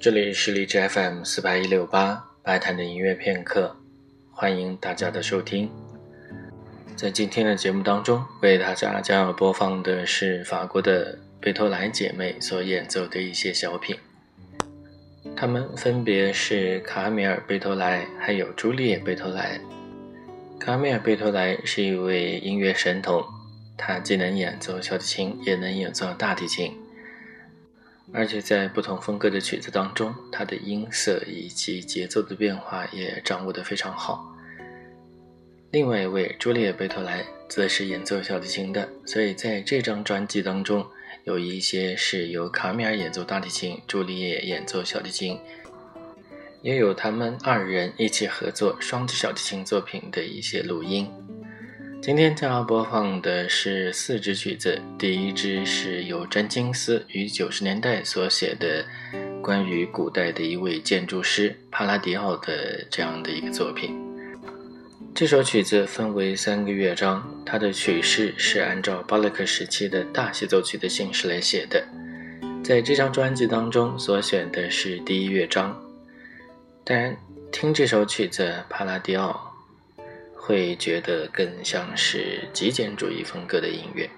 这里是荔枝 FM 四八一六八白谈的音乐片刻，欢迎大家的收听。在今天的节目当中，为大家将要播放的是法国的贝托莱姐妹所演奏的一些小品。她们分别是卡米尔·贝托莱还有朱丽叶·贝托莱。卡米尔·贝托莱是一位音乐神童，他既能演奏小提琴，也能演奏大提琴。而且在不同风格的曲子当中，它的音色以及节奏的变化也掌握得非常好。另外一位朱丽叶·贝托莱则是演奏小提琴的，所以在这张专辑当中，有一些是由卡米尔演奏大提琴，朱丽叶演奏小提琴，也有他们二人一起合作双指小提琴作品的一些录音。今天将要播放的是四支曲子，第一支是由詹金斯于九十年代所写的关于古代的一位建筑师帕拉迪奥的这样的一个作品。这首曲子分为三个乐章，它的曲式是按照巴洛克时期的大协奏曲的形式来写的。在这张专辑当中所选的是第一乐章，当然听这首曲子帕拉迪奥。会觉得更像是极简主义风格的音乐。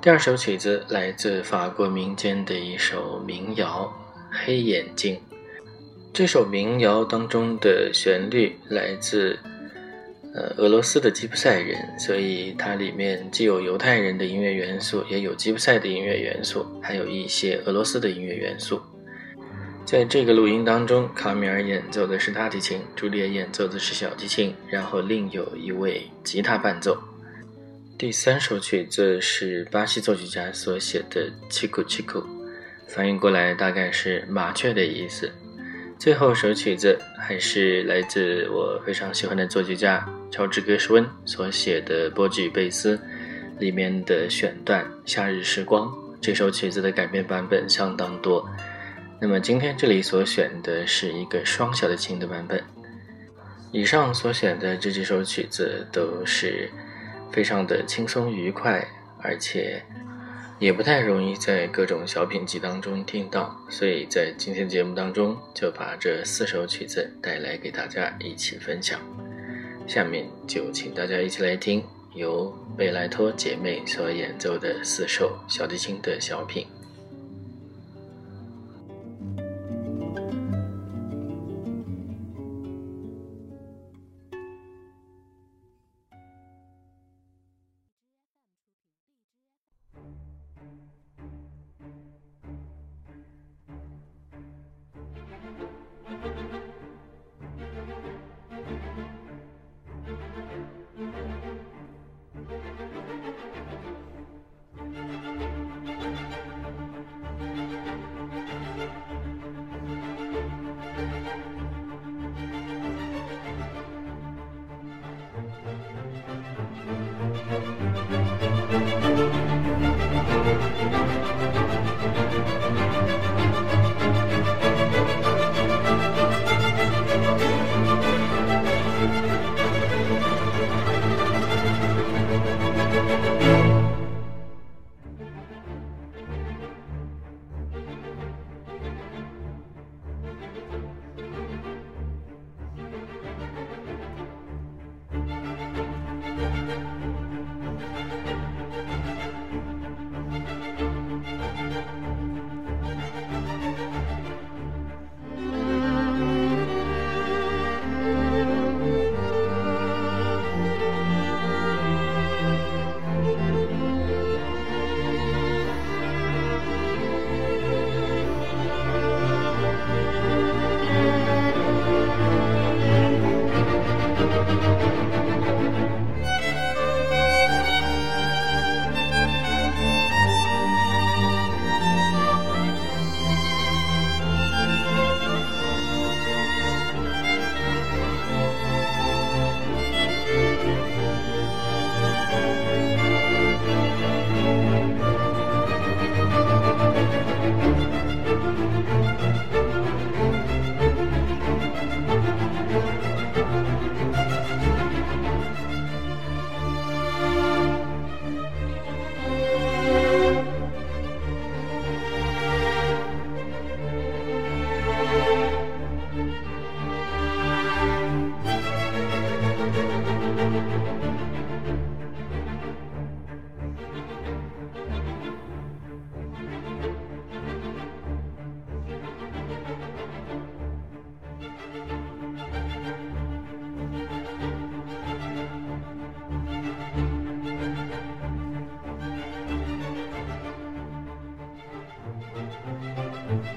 第二首曲子来自法国民间的一首民谣《黑眼睛》。这首民谣当中的旋律来自呃俄罗斯的吉普赛人，所以它里面既有犹太人的音乐元素，也有吉普赛的音乐元素，还有一些俄罗斯的音乐元素。在这个录音当中，卡米尔演奏的是大提琴，朱丽叶演奏的是小提琴，然后另有一位吉他伴奏。第三首曲子是巴西作曲家所写的《七库七库》，翻译过来大概是麻雀的意思。最后首曲子还是来自我非常喜欢的作曲家乔治·格什温所写的《波吉与贝斯》里面的选段《夏日时光》。这首曲子的改编版本相当多。那么今天这里所选的是一个双小提琴的版本。以上所选的这几首曲子都是非常的轻松愉快，而且也不太容易在各种小品集当中听到，所以在今天节目当中就把这四首曲子带来给大家一起分享。下面就请大家一起来听由贝莱托姐妹所演奏的四首小提琴的小品。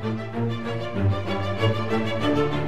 thank you